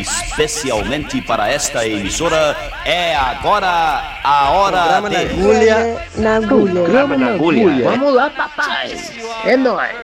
Especialmente para esta emissora, é agora a hora de... na agulha. Na agulha. Na agulha. Vamos lá, papai. É nóis.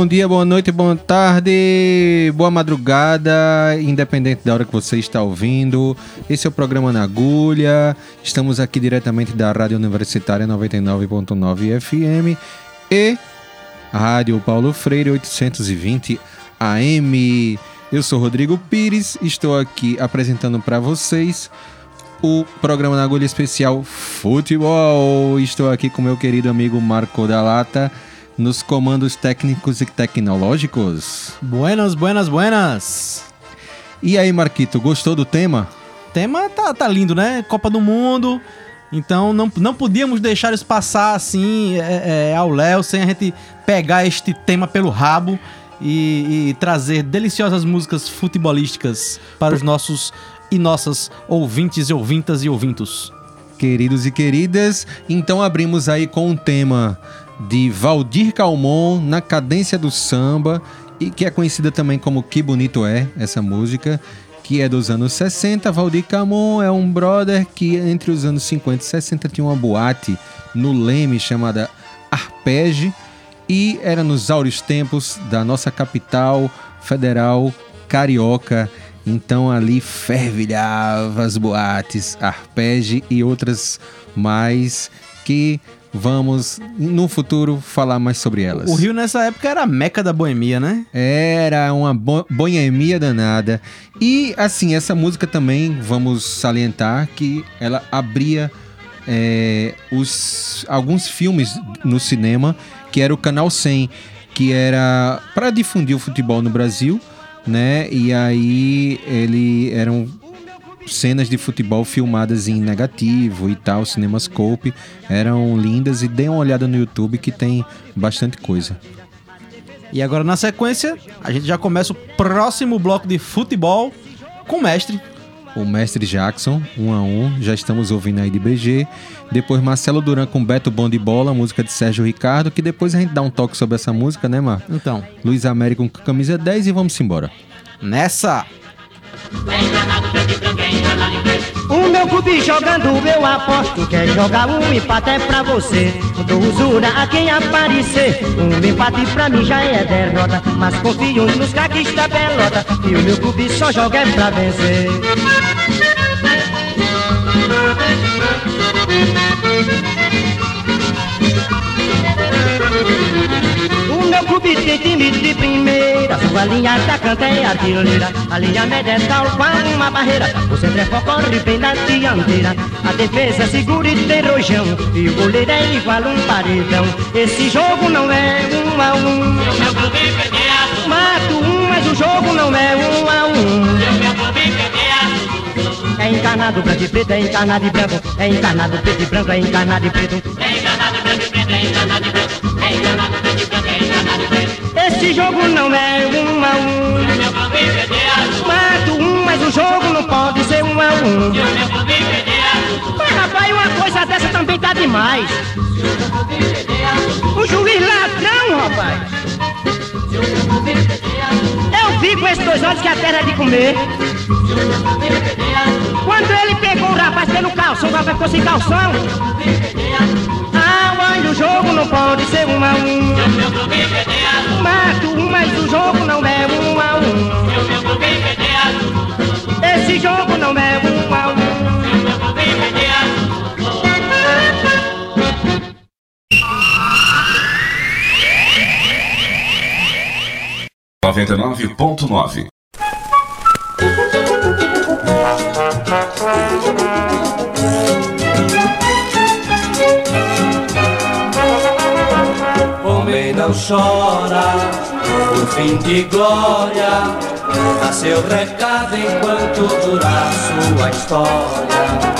Bom dia, boa noite, boa tarde, boa madrugada, independente da hora que você está ouvindo. Esse é o programa Na Agulha. Estamos aqui diretamente da Rádio Universitária 99.9 FM e Rádio Paulo Freire 820 AM. Eu sou Rodrigo Pires, estou aqui apresentando para vocês o programa Na Agulha especial Futebol. Estou aqui com meu querido amigo Marco da Lata nos comandos técnicos e tecnológicos. Buenas, buenas, buenas. E aí, Marquito, gostou do tema? O tema tá, tá lindo, né? Copa do Mundo. Então não, não podíamos deixar isso passar assim é, é, ao Léo sem a gente pegar este tema pelo rabo e, e trazer deliciosas músicas futebolísticas para os nossos e nossas ouvintes e ouvintas e ouvintos. Queridos e queridas, então abrimos aí com um tema de Valdir Calmon na cadência do samba e que é conhecida também como Que Bonito É, essa música, que é dos anos 60. Valdir Calmon é um brother que entre os anos 50 e 60 tinha uma boate no Leme chamada Arpege e era nos áureos tempos da nossa capital federal carioca. Então ali fervilhava as boates, Arpege e outras mais que vamos no futuro falar mais sobre elas. O Rio nessa época era a meca da boemia, né? Era uma bo boemia danada. E assim, essa música também vamos salientar que ela abria é, os, alguns filmes no cinema, que era o Canal 100, que era para difundir o futebol no Brasil, né? E aí ele eram cenas de futebol filmadas em negativo e tal, cinemascope, eram lindas e dê uma olhada no YouTube que tem bastante coisa. E agora na sequência, a gente já começa o próximo bloco de futebol com o mestre. O mestre Jackson, 1 um a 1 um, já estamos ouvindo aí de BG. Depois Marcelo Duran com Beto Bom de Bola, música de Sérgio Ricardo, que depois a gente dá um toque sobre essa música, né, Mar? Então, Luiz Américo com camisa 10 e vamos embora. nessa! O meu clube jogando, eu aposto. Quer jogar um empate é pra você. Dou usura a quem aparecer. Um empate pra mim já é derrota. Mas confio nos caques da pelota. E o meu clube só joga é pra vencer. Clube tem time de primeira Sua linha atacante é artilheira A linha média é tal qual uma barreira O centro é corre bem na dianteira. A defesa é segura e tem rojão E o goleiro é igual um paredão. Esse jogo não é um a um. Clube perdeu Mato um, mas o jogo não é um a um é encarnado, branco e preto, é encarnado e branco, é encarnado, preto e branco, é encarnado e preto. É encarnado, branco e preto, é encarnado e branco, é encarnado, preto e branco, é encarnado e. Esse jogo não é um a um. Mato um, mas o jogo não pode ser um a um. Mas rapaz, uma coisa dessa também tá demais. O juiz ladrão, rapaz clube perdeu esses dois olhos que a terra é de comer. Quando ele pegou o rapaz pelo calção, o rapaz ficou sem calção. Ah, o jogo não pode ser um a um. Mato mas o jogo não é um a um. Esse jogo não é um a um. 99.9 Homem não chora, o fim de glória, dá seu recado enquanto durar sua história.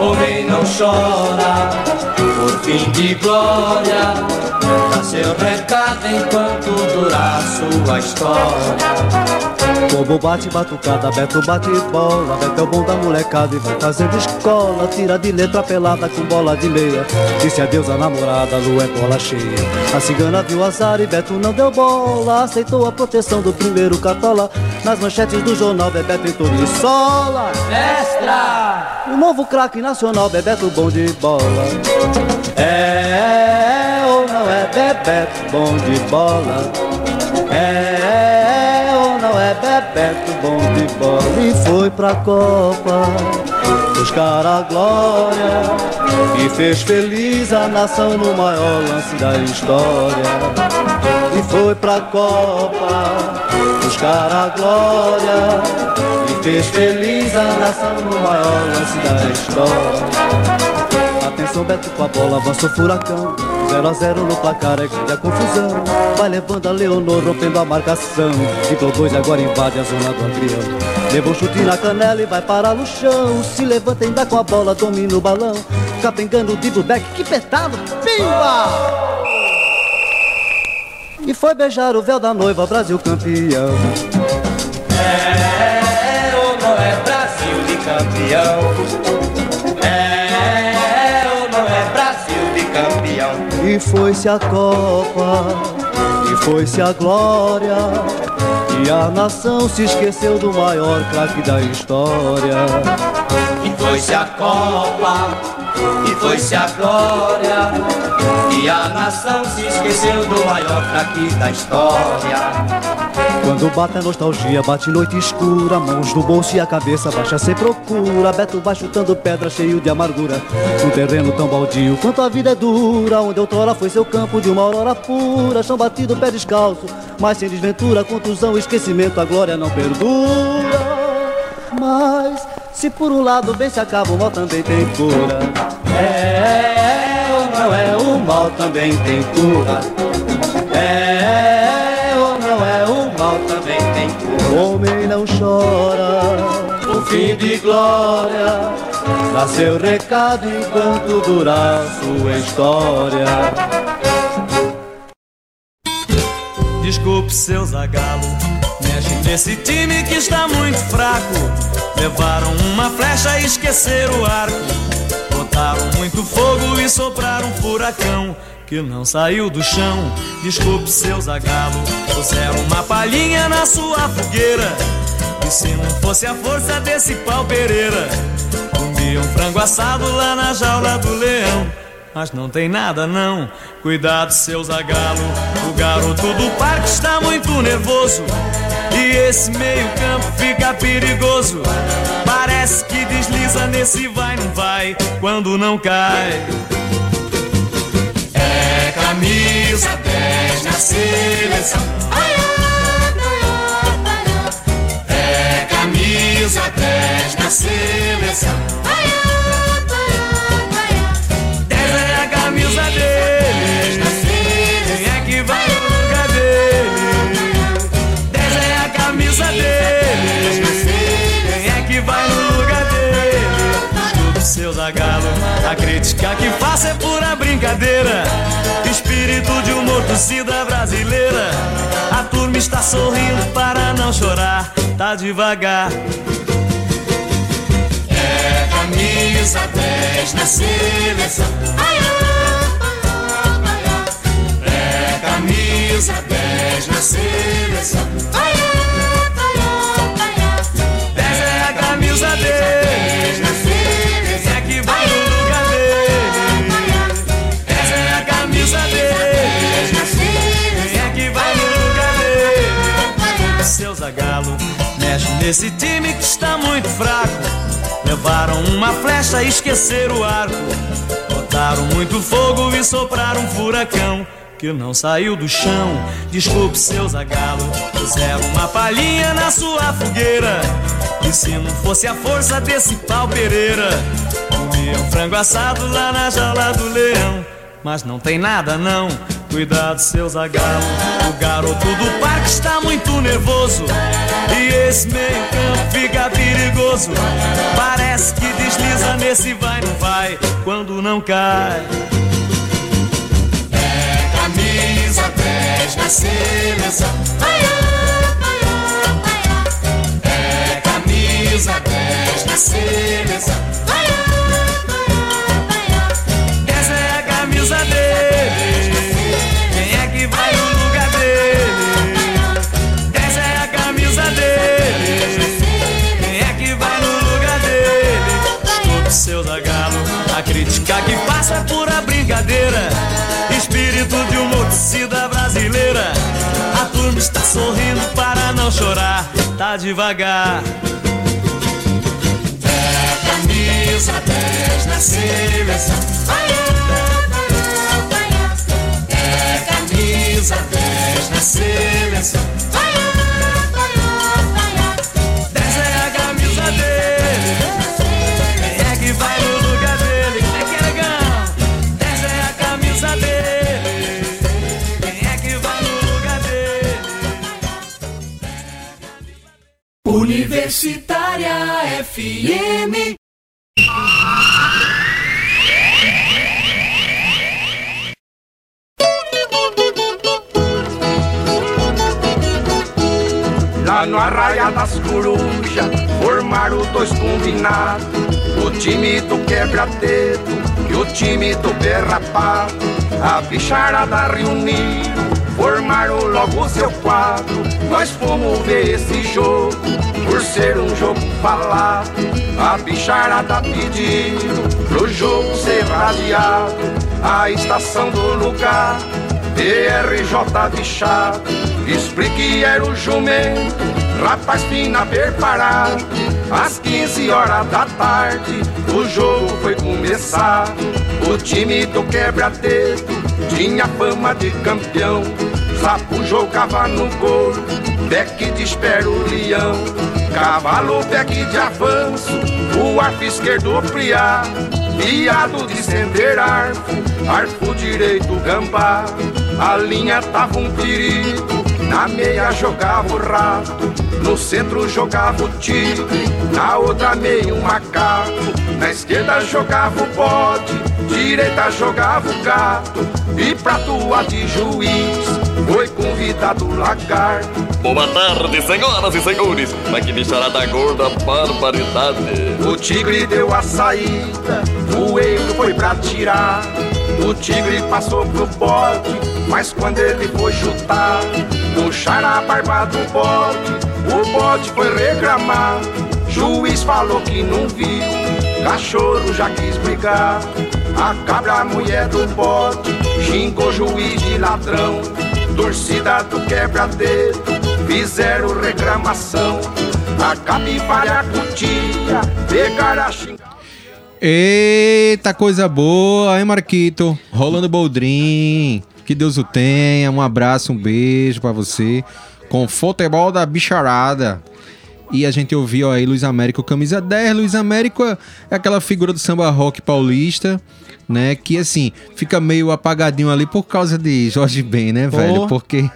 Homem não chora, por fim de glória, dá seu recado enquanto durar sua história. Como bate batucada, Beto bate bola. Beto é o bom da molecada e vai fazendo escola. Tira de letra pelada com bola de meia. Disse adeus a namorada, a lua é bola cheia. A cigana viu azar e Beto não deu bola. Aceitou a proteção do primeiro cartola Nas manchetes do jornal, Bebeto entrou de sola. Extra! O novo craque nacional, Bebeto bom de bola. É ou não é Bebeto bom de bola? É não Bebeto bom de bola E foi pra Copa buscar a glória E fez feliz a nação no maior lance da história. E foi pra Copa buscar a glória E fez feliz a nação no maior lance da história. Atenção, Beto com a bola, avançou furacão 0 a 0 no placar, é grande a confusão. Vai levando a Leonor, rompendo a marcação. Ficou dois agora invade a zona do Adriano Levou chute na canela e vai parar no chão. Se levanta ainda com a bola, domina o balão. Capengando o dribble back, que petado, pimba! E foi beijar o véu da noiva, Brasil campeão. É ou não é Brasil de campeão? E foi-se a Copa, e foi-se a glória, e a nação se esqueceu do maior craque da história. E foi-se a Copa, e foi-se a glória, e a nação se esqueceu do maior craque da história. Quando bate a nostalgia, bate noite escura, mãos no bolso e a cabeça baixa sem procura. Beto vai chutando pedra cheio de amargura, num terreno tão baldio quanto a vida é dura. Onde outrora foi seu campo de uma aurora pura, chão batido, pé descalço, mas sem desventura, contusão, esquecimento, a glória não perdura. Mas se por um lado bem se acaba, o mal também tem cura. É ou não é, o mal também tem cura. De glória, dá seu recado enquanto durar sua história. Desculpe seu zagalo, mexe nesse time que está muito fraco. Levaram uma flecha e esqueceram o arco. Botaram muito fogo e sopraram um furacão que não saiu do chão. Desculpe seu zagalo, puseram uma palhinha na sua fogueira. E se não fosse a força desse pau Pereira, comia um frango assado lá na jaula do leão. Mas não tem nada não, cuidado seu zagalo. O garoto do parque está muito nervoso. E esse meio campo fica perigoso. Parece que desliza nesse vai não vai Quando não cai. É camisa 10 na seleção 10 na seleção Essa é a camisa dele. Quem é que vai no lugar dele? Essa é a camisa dele. Quem é que vai no lugar dele? Desculpe seu zagalo, a crítica que faço é pura brincadeira. Espírito de humor, torcida brasileira. A turma está sorrindo para não chorar, tá devagar. É camisa 10 na seleção. É camisa 10 na seleção. 10 é a camisa 10 na seleção. É que vai no lugar é a camisa 10 na seleção. É que vai no lugar dele. Seu Zagalo mexe nesse time que está muito fraco. Levaram uma flecha e esqueceram o arco. Botaram muito fogo e sopraram um furacão que não saiu do chão. Desculpe, seu zagalo. Puseram uma palhinha na sua fogueira. E se não fosse a força desse pau Pereira, comia um frango assado lá na jaula do leão. Mas não tem nada não. Cuidado, seus agarros O garoto do parque está muito nervoso. E esse meio-campo fica perigoso. Parece que desliza nesse vai, não vai, quando não cai. É camisa 10 da seleção. Vai, vai, vai. É camisa 10 da seleção. Vai, vai, vai. Essa é a camisa 10. Crítica que passa é pura brincadeira. Espírito de uma brasileira. A turma está sorrindo para não chorar. Tá devagar. É camisa 10 na seleção. É camisa 10 na seleção. Universitária FM. Lá no Arraia das Corujas, formaram dois combinados. O time do quebra-dedo e o time do berrapado. A bicharada reuniram, formaram logo seu quadro. Nós fomos ver esse jogo, por ser um jogo falado. A bicharada pediu pro jogo ser radiado. A estação do lugar PRJ bichado, explique era o jumento, rapaz fina preparado. Às 15 horas da tarde, o jogo foi começar. O time do quebra-dedo tinha fama de campeão. Sapo jogava no gol, beck de espera o leão. Cavalo beck de avanço, o arco esquerdo friar. Viado de estender arco, arco direito gambá. A linha tava um perigo, na meia jogava o rato, no centro jogava o tigre, na outra meia um macaco, na esquerda jogava o bode, direita jogava o gato, e pra atuar de juiz foi convidado o lagarto. Boa tarde, senhoras e senhores. Mas que bicharada gorda, barbaridade. O tigre deu a saída, o eiro foi pra tirar. O tigre passou pro bode, mas quando ele foi chutar, puxaram a barba do bode. O bode foi reclamar, juiz falou que não viu. Cachorro já quis brigar, a cabra, a mulher do bode, xingou juiz de ladrão. Torcida do quebra-dedo, fizeram reclamação. A capivara cutia, pegaram a xingar. Eita, coisa boa, hein, Marquito? Rolando Boldrin. Que Deus o tenha. Um abraço, um beijo pra você. Com futebol da bicharada. E a gente ouviu aí Luiz Américo, camisa 10. Luiz Américo é aquela figura do samba rock paulista, né? Que assim, fica meio apagadinho ali por causa de Jorge Ben, né, velho? Porque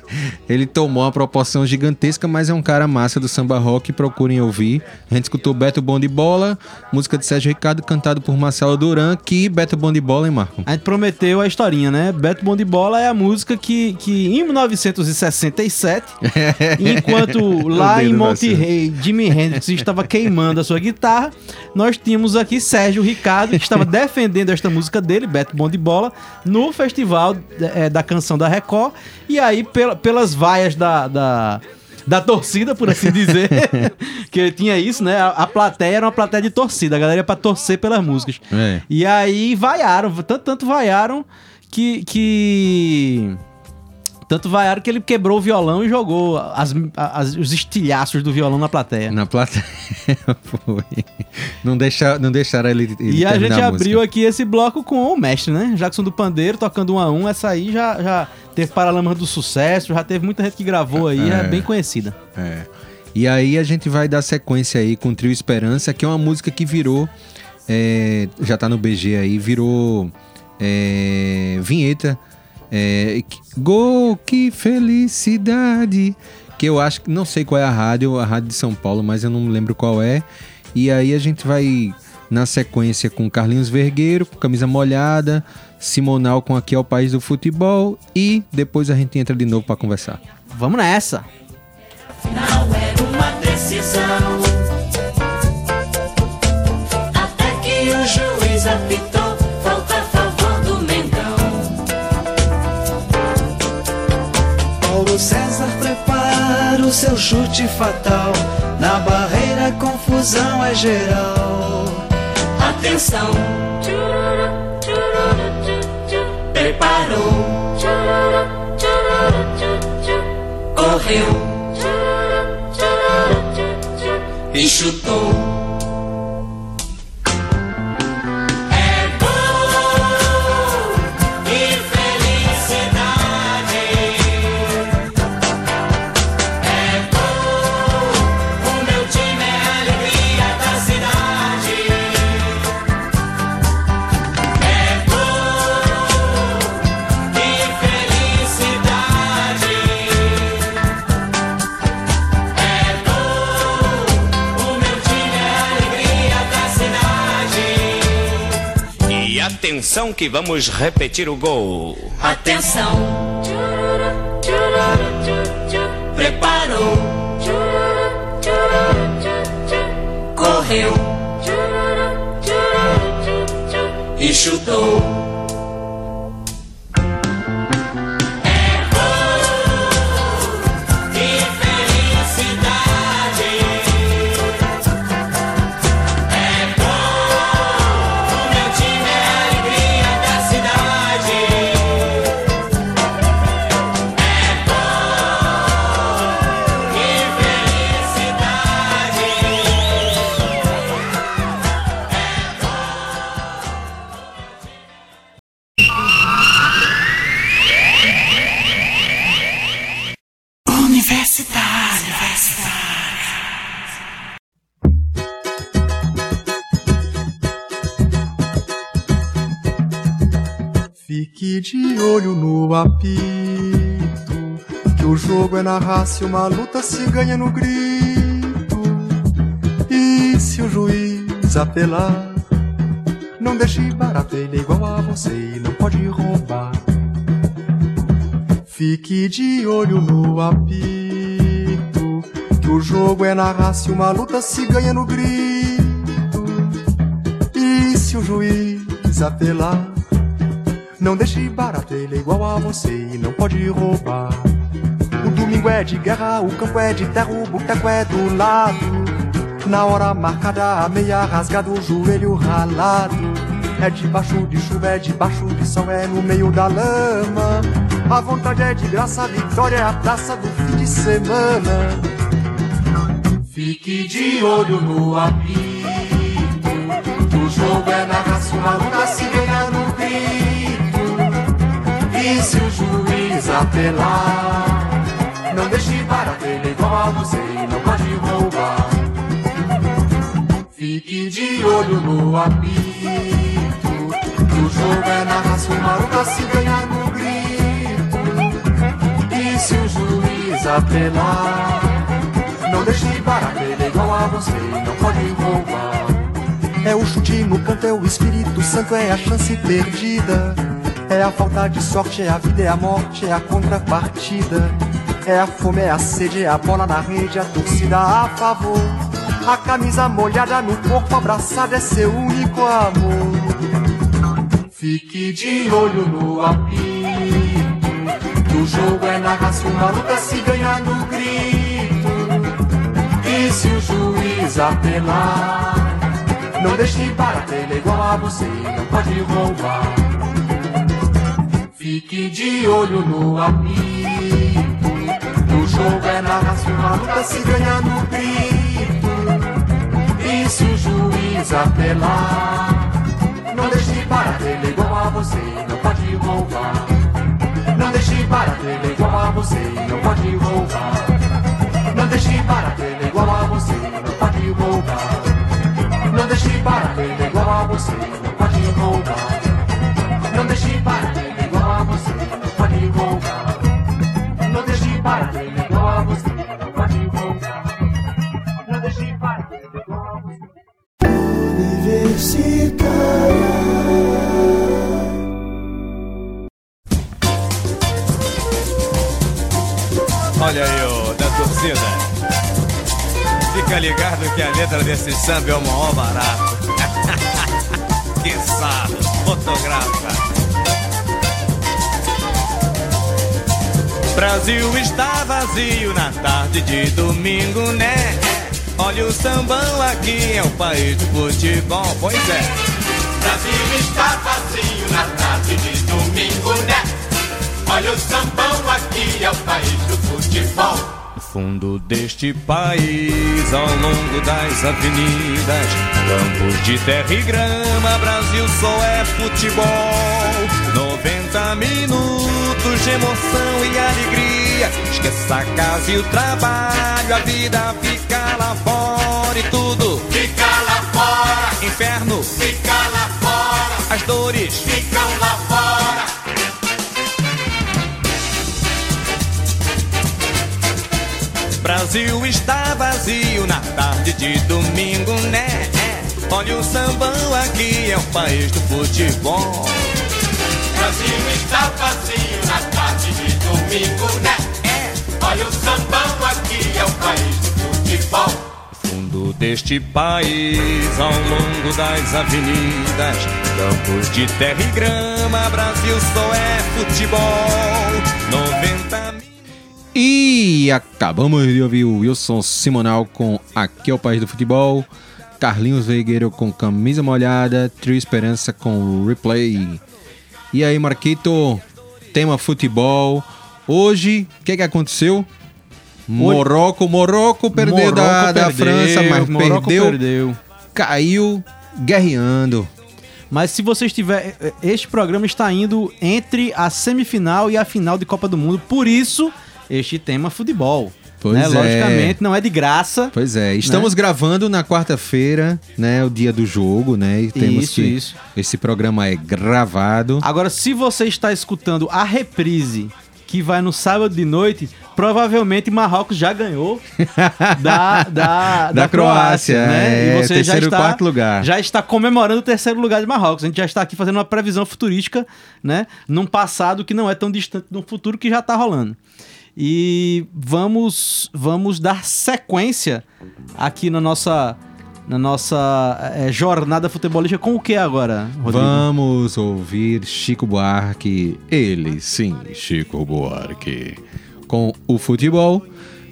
ele tomou uma proporção gigantesca, mas é um cara massa do samba rock, procurem ouvir. A gente escutou Beto Bom de Bola, música de Sérgio Ricardo, cantado por Marcelo Duran, que Beto Bom de Bola, hein, Marco? A gente prometeu a historinha, né? Beto Bom de Bola é a música que, que em 1967, enquanto lá em Deus do Monte céu. Rei, Jimi Hendrix estava queimando a sua guitarra, nós tínhamos aqui Sérgio Ricardo, que estava defendendo esta música dele, Beto Bom de Bola, no festival eh, da canção da Record. E aí, pela- pelas vaias da- da, da torcida, por assim dizer. que tinha isso, né? A, a plateia era uma plateia de torcida, a galera ia pra torcer pelas músicas. É. E aí vaiaram, tanto, tanto vaiaram que. que... Tanto vaiaram que ele quebrou o violão e jogou as, as- os estilhaços do violão na plateia. Na plateia foi. Não, deixa, não deixaram ele, ele E a gente terminar abriu aqui esse bloco com o mestre, né? Jackson do Pandeiro tocando um a um. Essa aí já, já teve Paralamas do Sucesso, já teve muita gente que gravou aí, é, É. bem conhecida. É. E aí a gente vai dar sequência aí com o Trio Esperança, que é uma música que virou. é, já tá no BG aí, virou é, vinheta. É, que- Gol, que felicidade! Que eu acho que não sei qual é a rádio, a rádio de São Paulo, mas eu não lembro qual é. E aí a gente vai na sequência com Carlinhos Vergueiro, com camisa molhada, Simonal com Aqui é o País do Futebol e depois a gente entra de novo pra conversar. Vamos nessa! Não era uma decisão. Seu chute fatal. Na barreira, a confusão é geral. Atenção. Preparou. Correu. E chutou. Atenção que vamos repetir o gol. Atenção! Preparou! Correu! E chutou! De olho no apito, que o jogo é na raça e uma luta se ganha no grito. E se o juiz apelar, não deixe barato, ele é igual a você e não pode roubar. Fique de olho no apito, que o jogo é na raça e uma luta se ganha no grito. E se o juiz apelar, não deixe barato, ele é igual a você e não pode roubar. O domingo é de guerra, o campo é de terra, o boteco é do lado. Na hora marcada, a meia rasgada, o joelho ralado. É debaixo de chuva, é debaixo de sol, é no meio da lama. A vontade é de graça, a vitória é a praça do fim de semana. Fique de olho no apito, o jogo é na raça, uma luta se ganha apelar, não deixe barato, ele é igual a você e não pode roubar. Fique de olho no apito, o jogo é na raça, uma luta se ganha no grito. E se o juiz apelar, não deixe barato, ele é igual a você e não pode roubar. É o chute no canto, é o Espírito Santo, é a chance perdida. É a falta de sorte, é a vida, é a morte, é a contrapartida. É a fome, é a sede, é a bola na rede, a torcida a favor. A camisa molhada no corpo abraçado é seu único amor. Fique de olho no apito, o jogo é na raça, uma luta se ganha no grito. E se o juiz apelar, não deixe barato, ele é igual a você não pode roubar. Fique de olho no apito. O jogo é na raça, uma luta se ganha no grito. E se o juiz apelar, não deixe para ele igual a você, não pode roubar. Não deixe para ele igual a você, não pode roubar. Não deixe para ele igual a você, não pode roubar. Não deixe para ele igual a você, não pode roubar. Olha aí, o da torcida. Fica ligado que a letra desse samba é o maior barato. que sarro, fotografa. Brasil está vazio na tarde de domingo, né? Olha o sambão aqui, é o país do futebol, pois é. Brasil está vazio na tarde de domingo, né? Olha o sambão aqui, é o país do futebol. No fundo deste país, ao longo das avenidas, campos de terra e grama, Brasil só é futebol. 90 minutos de emoção e alegria. Esqueça a casa e o trabalho, a vida fica lá fora e tudo Fica lá fora, inferno. fica lá fora, As dores ficam lá fora. Brasil está vazio na tarde de domingo, né? Olha o sambão aqui, é o país do futebol. Brasil está vazio na tarde de domingo, né? Olha o sambão aqui, é o país do futebol. Fundo deste país, ao longo das avenidas, campos de terra e grama, Brasil só é futebol. 90 mil. E acabamos de ouvir o Wilson Simonal com Aqui é o País do Futebol, Carlinhos Veigueiro com Camisa Molhada, Trio Esperança com Replay. E aí, Marquito, tema futebol. Hoje, o que, que aconteceu? Morocco, Morocco perdeu da, Morocco da perdeu, França, mas Morocco perdeu, perdeu. caiu guerreando. Mas se você estiver. Este programa está indo entre a semifinal e a final de Copa do Mundo. Por isso, este tema futebol. Pois né? é. Logicamente, não é de graça. Pois é, estamos gravando na quarta-feira, né, o dia do jogo, né, e temos Isso, que isso. esse programa é gravado. Agora, se você está escutando a reprise que vai no sábado de noite, provavelmente Marrocos já ganhou da, da, Da Croácia, né? é, e você já terceiro e está, quarto lugar. já está comemorando o terceiro lugar de Marrocos. A gente já está aqui fazendo uma previsão futurística, né? Num passado que não é tão distante do futuro que já está rolando. E vamos, vamos dar sequência aqui na nossa, na nossa eh, jornada futebolística com o que agora, Rodrigo? Vamos ouvir Chico Buarque, ele sim, Chico Buarque, com o futebol.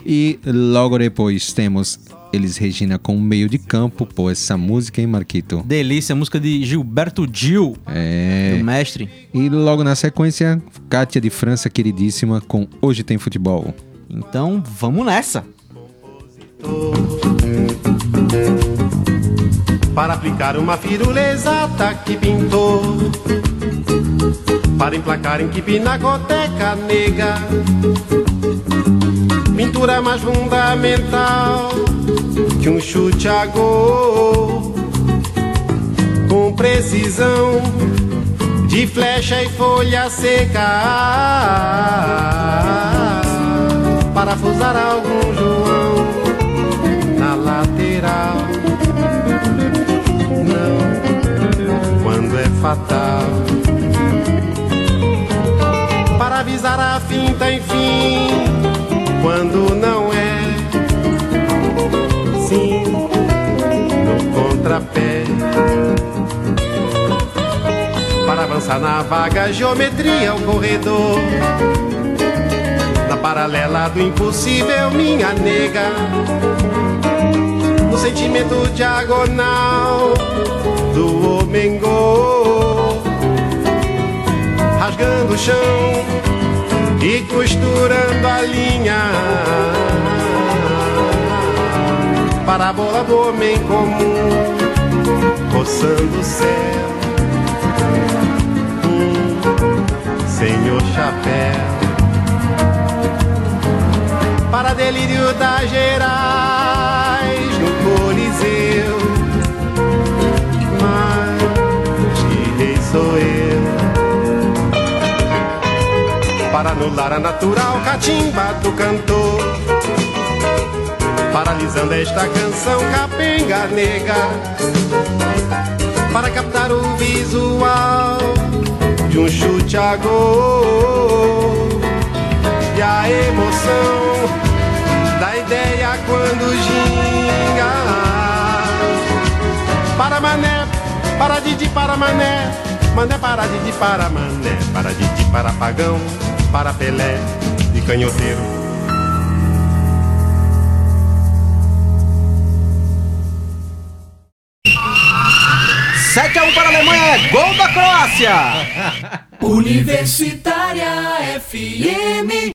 E logo depois temos Elis Regina com meio de campo. Pô, essa música, hein, Marquito? Delícia, música de Gilberto Gil, É. do mestre. E logo na sequência, Kátia de França, queridíssima, com Hoje Tem Futebol. Então vamos nessa. Para aplicar uma firula exata que pintou Para emplacar em que pinacoteca nega. Pintura mais fundamental Que um chute a gol. Com precisão De flecha e folha seca. Parafusar algum João Na lateral. Não quando é fatal. Avisar a finta, enfim, quando não é. Sim, no contrapé. Para avançar na vaga geometria, o corredor. Na paralela do impossível, minha nega no sentimento diagonal do homem rasgando o chão e costurando a linha para a bola do homem comum, roçando o céu. Um senhor chapéu para delírio das Gerais no Coliseu. Mas que rei sou eu para anular a natural catimba do cantor. Paralisando esta canção capenga nega para captar o visual de um chute a gol e a emoção da ideia quando ginga. Para mané, para Didi, para mané, mané para Didi, para mané, para Didi, para pagão, para Pelé e canhoteiro. 7x1 para a Alemanha, é gol da Croácia! Universitária FM.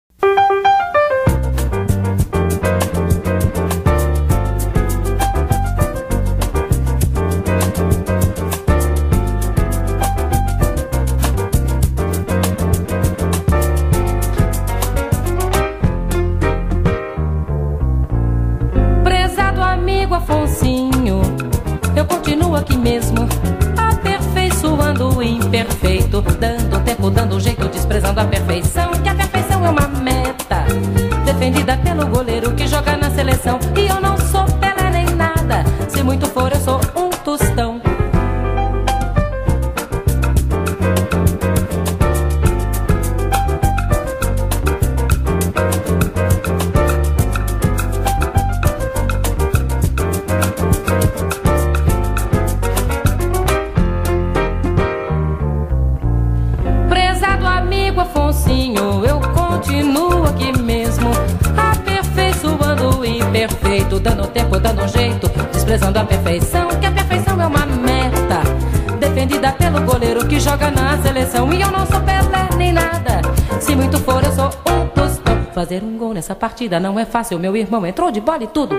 Não é fácil, meu irmão entrou de bola e tudo.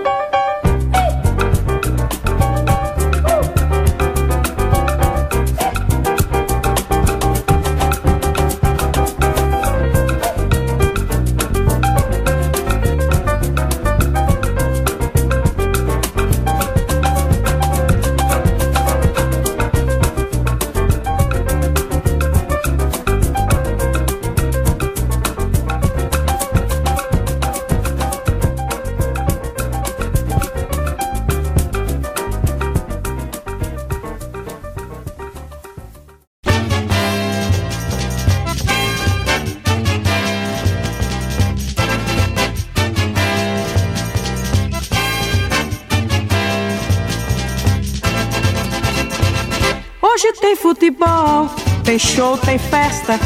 Tem show, tem festa.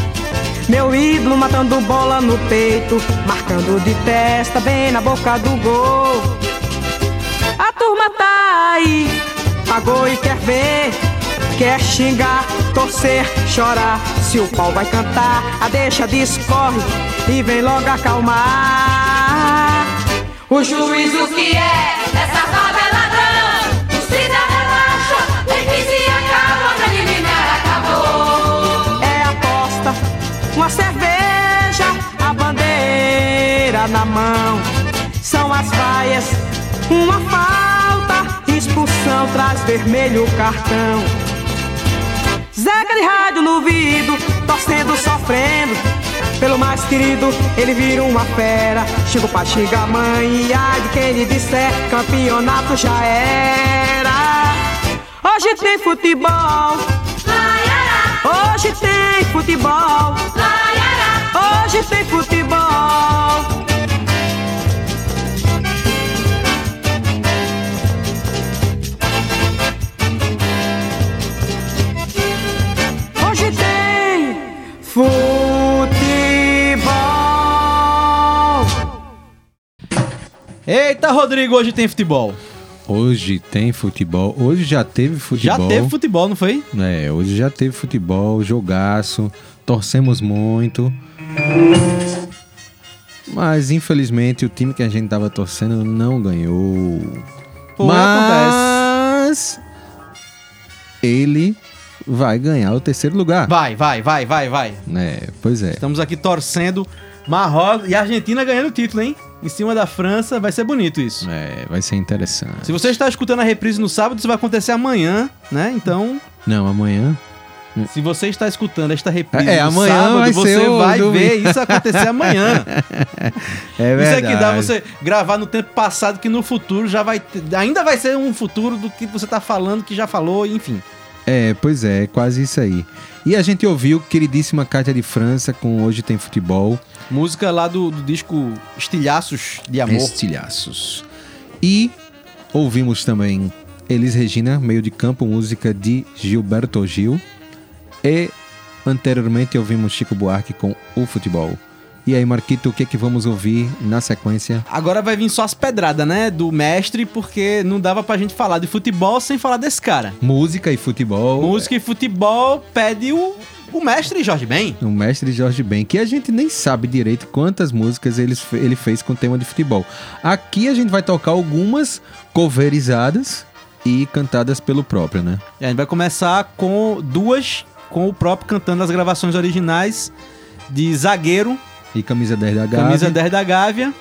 Meu ídolo matando bola no peito, marcando de testa, bem na boca do gol. A turma tá aí, pagou e quer ver, quer xingar, torcer, chorar. Se o pau vai cantar, a deixa discorre e vem logo acalmar. O juiz o que é? As vaias, uma falta, expulsão, traz vermelho cartão. Zeca de rádio no vidro, torcendo, sofrendo. Pelo mais querido, ele vira uma fera. Chega o pai, xinga a mãe, e ai de quem lhe disser, campeonato já era. Hoje tem futebol. Hoje tem futebol. Hoje tem futebol. Eita, Rodrigo, hoje tem futebol. Hoje tem futebol. Hoje já teve futebol. Já teve futebol, não foi? É, hoje já teve futebol, jogaço. torcemos muito. Mas infelizmente o time que a gente tava torcendo não ganhou. Pô, Mas ele vai ganhar o terceiro lugar. Vai, vai, vai, vai, vai. É, pois é. Estamos aqui torcendo Marrocos e Argentina ganhando o título, hein? Em cima da França, vai ser bonito isso. É, vai ser interessante. Se você está escutando a reprise no sábado, isso vai acontecer amanhã, né? Então, Não, amanhã. se você está escutando esta reprise É, no amanhã sábado, vai você vai domingo. ver isso acontecer amanhã. É Isso é verdade. que dá você gravar no tempo passado que no futuro já vai ter, ainda vai ser um futuro do que você tá falando, que já falou, enfim. É, pois é, quase isso aí. E a gente ouviu queridíssima Cátia de França com Hoje Tem Futebol. Música lá do, do disco Estilhaços de Amor. Estilhaços. E ouvimos também Elis Regina, meio de campo, música de Gilberto Gil. E anteriormente ouvimos Chico Buarque com O Futebol. E aí, Marquito, o que é que vamos ouvir na sequência? Agora vai vir só as pedradas, né? Do mestre, porque não dava pra gente falar de futebol sem falar desse cara. Música e futebol. Música e futebol pede o, o mestre Jorge Ben. O mestre Jorge Ben, que a gente nem sabe direito quantas músicas ele, ele fez com tema de futebol. Aqui a gente vai tocar algumas coverizadas e cantadas pelo próprio, né? E a gente vai começar com duas, com o próprio cantando as gravações originais de Zagueiro, E Camisa 10 da Gávea. Camisa 10 da Gávea.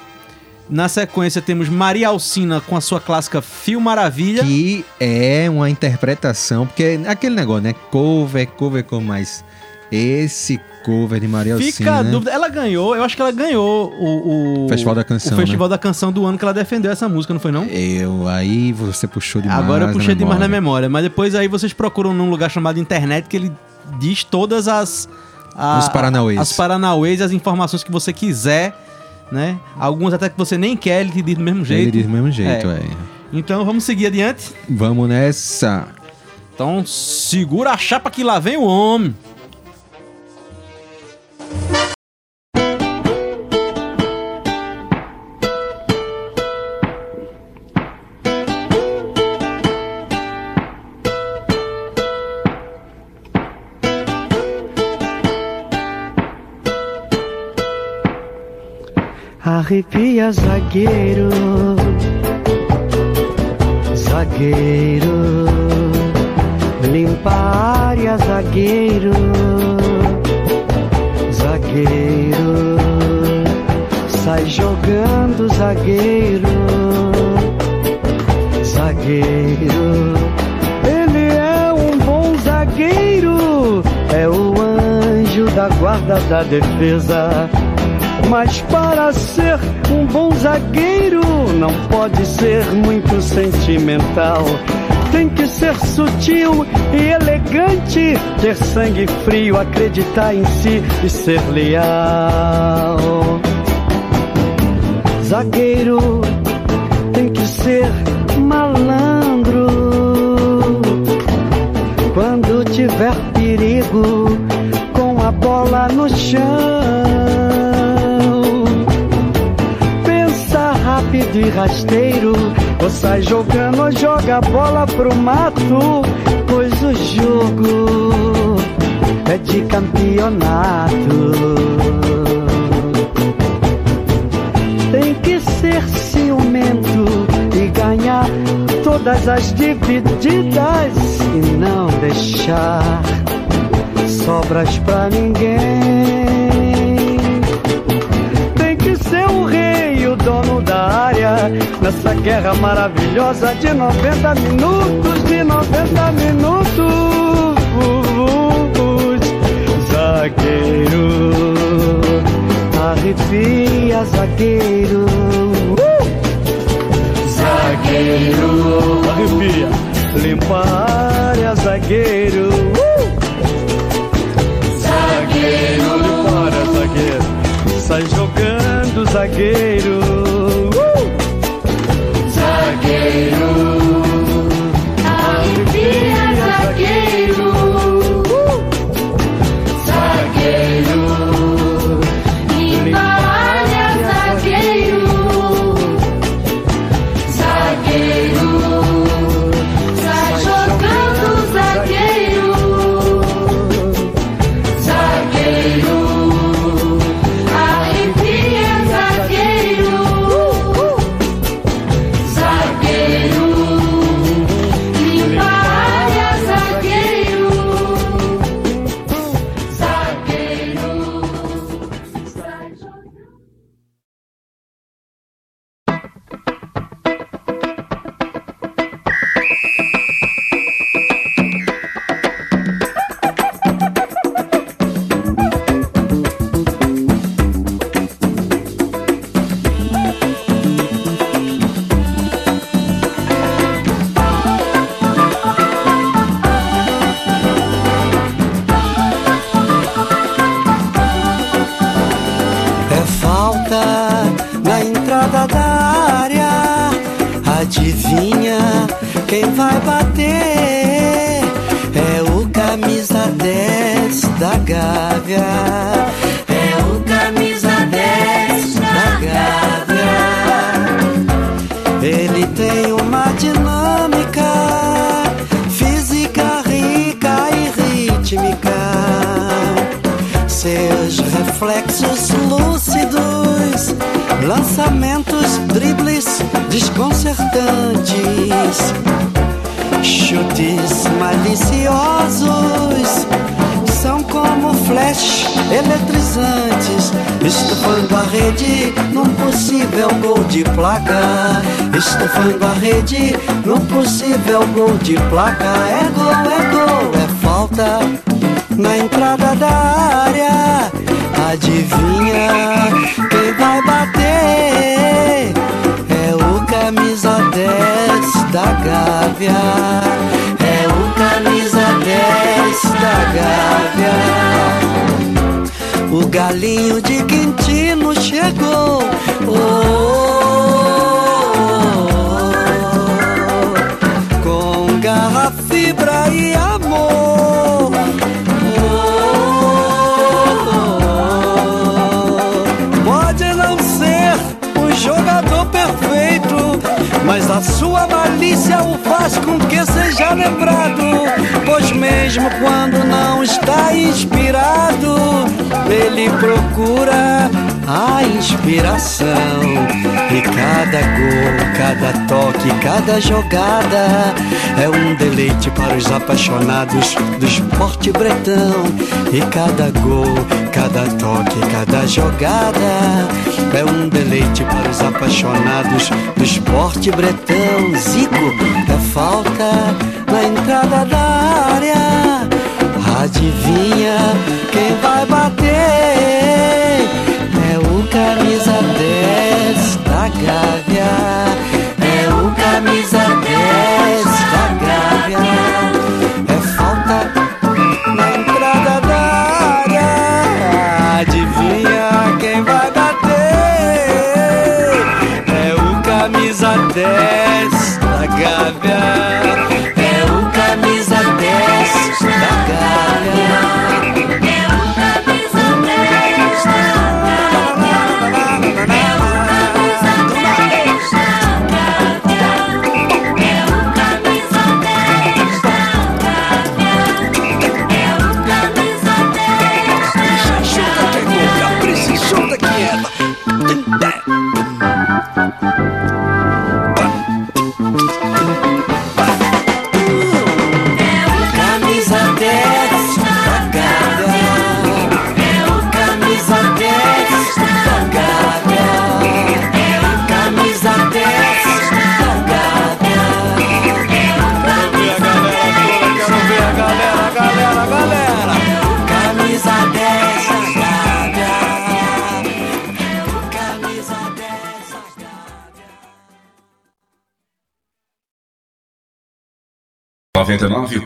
Na sequência temos Maria Alcina com a sua clássica Fio Maravilha. Que é uma interpretação, porque é aquele negócio, né? Cover, cover com mais. Esse cover de Maria Fica a Alcina. dúvida. Ela ganhou, eu acho que ela ganhou o, o Festival da Canção, O Festival né? da Canção do ano que ela defendeu essa música, não foi não? Eu, aí você puxou demais. Agora eu na puxei demais na memória. mas depois aí vocês procuram num lugar chamado internet que ele diz todas as a- Os paranauês. as paranauês as informações que você quiser, né? Alguns até que você nem quer, ele te diz do mesmo jeito. Ele diz do mesmo jeito, é. Então vamos seguir adiante. Vamos nessa. Então segura a chapa que lá vem o homem. Arrepia zagueiro, zagueiro, limpa a área, zagueiro, zagueiro, sai jogando, zagueiro, zagueiro. Ele é um bom zagueiro, é o anjo da guarda da defesa. Mas para ser um bom zagueiro, não pode ser muito sentimental. Tem que ser sutil e elegante, ter sangue frio, acreditar em si e ser leal. Zagueiro tem que ser malandro. Quando tiver perigo, com a bola no chão. Rápido e rasteiro, ou sai jogando ou joga a bola pro mato, pois o jogo é de campeonato. Tem que ser ciumento e ganhar todas as divididas e não deixar sobras pra ninguém. Tem que ser o rei, da área, nessa guerra maravilhosa de 90 minutos, de 90 minutos. Zagueiro, arrepia, zagueiro. Zagueiro, arrepia, limpa a área, zagueiro. Zagueiro, limpa a área, zagueiro. Sai jogando, zagueiro. Zagueiro, Seus reflexos lúcidos, lançamentos, dribles desconcertantes, chutes maliciosos. São como flash eletrizantes, estufando a rede num possível gol de placa. Estufando a rede num possível gol de placa. É gol, é gol, é falta na entrada da área. Adivinha quem vai bater? É o camisa 10 da Gávea. É o camisa 10 da Gávea. O galinho de Quintino chegou. Oh, com garra, fibra e amor. Mas a sua malícia o faz com que seja lembrado. Pois mesmo quando não está inspirado, ele procura a inspiração. E cada gol, cada toque, cada jogada é um deleite para os apaixonados do esporte bretão. E cada gol, cada toque, cada jogada é um deleite para os apaixonados do esporte bretão. Zico é falta na entrada da área. Adivinha quem vai bater? 10 da Gávea.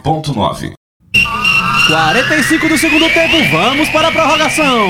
99.9. 45 do segundo tempo, vamos para a prorrogação.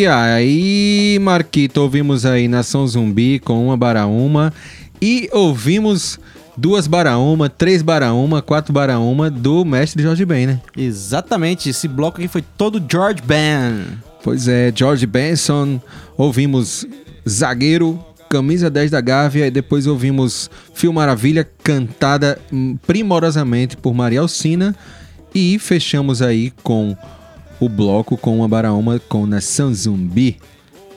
E aí, Marquito, ouvimos aí Nação Zumbi com uma baraúma. E ouvimos duas baraúma, três baraúma, quatro baraúma do mestre Jorge Ben, né? Exatamente, esse bloco aqui foi todo George Ben. Pois é, George Benson, ouvimos Zagueiro, Camisa 10 da Gávea. E depois ouvimos Fio Maravilha cantada hum, primorosamente por Maria Alcina. E fechamos aí com o bloco com uma baraúma com Nação Zumbi.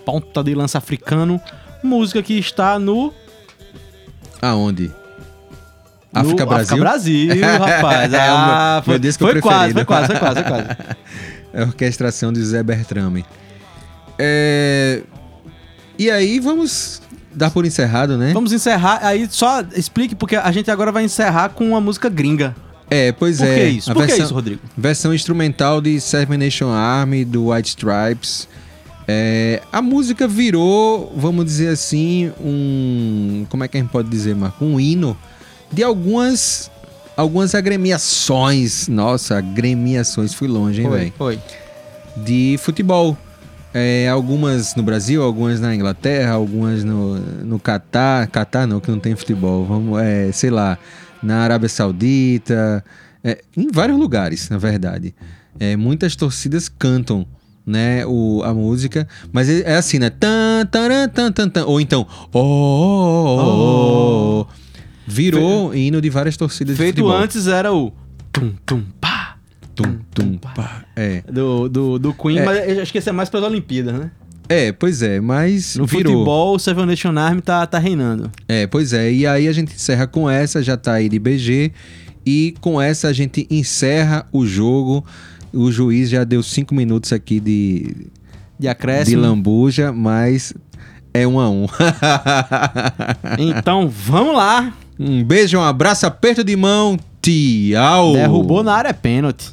Ponta de lança africano, música que está no Aonde? No África Brasil? África Brasil, rapaz. É o meu- Ah, meu foi- disco foi quase, foi quase, foi quase, foi quase. É a orquestração de Zé Bertrame. É... E aí, vamos dar por encerrado, né? Vamos encerrar, aí só explique, porque a gente agora vai encerrar com uma música gringa. É, pois Por é. que isso? A Por que versão- isso, Rodrigo? Versão instrumental de Seven Nation Army, do White Stripes. É, a música virou, vamos dizer assim, um. Como é que a gente pode dizer, Marco? Um hino de algumas. Algumas agremiações. Nossa, agremiações, fui longe, hein, velho? foi. De futebol. É, algumas no Brasil, algumas na Inglaterra, algumas no, no Catar. Catar não, que não tem futebol. Vamos, é, sei lá, na Arábia Saudita. é, em vários lugares, na verdade. É, muitas torcidas cantam né, o, a música, mas é é assim, né? Tan, taran, tan, tan, tan, ou então, oh, oh, oh, oh. virou hino de várias torcidas de Feito futebol. antes era o tum tum pá. Tum, tum, pá. É. Do, do, do Queen, É. mas acho que esse é mais para as Olimpíadas, né? É, pois é, mas No virou. futebol, o Seven Nation Army tá, tá reinando. É, pois é. E aí a gente encerra com essa, já tá aí de BG. E com essa a gente encerra o jogo. O juiz já deu cinco minutos aqui de, De acréscimo. de lambuja, mas é um a um. Então, vamos lá. um beijo, um abraço, aperto de mão. Tchau. Derrubou na área, é pênalti.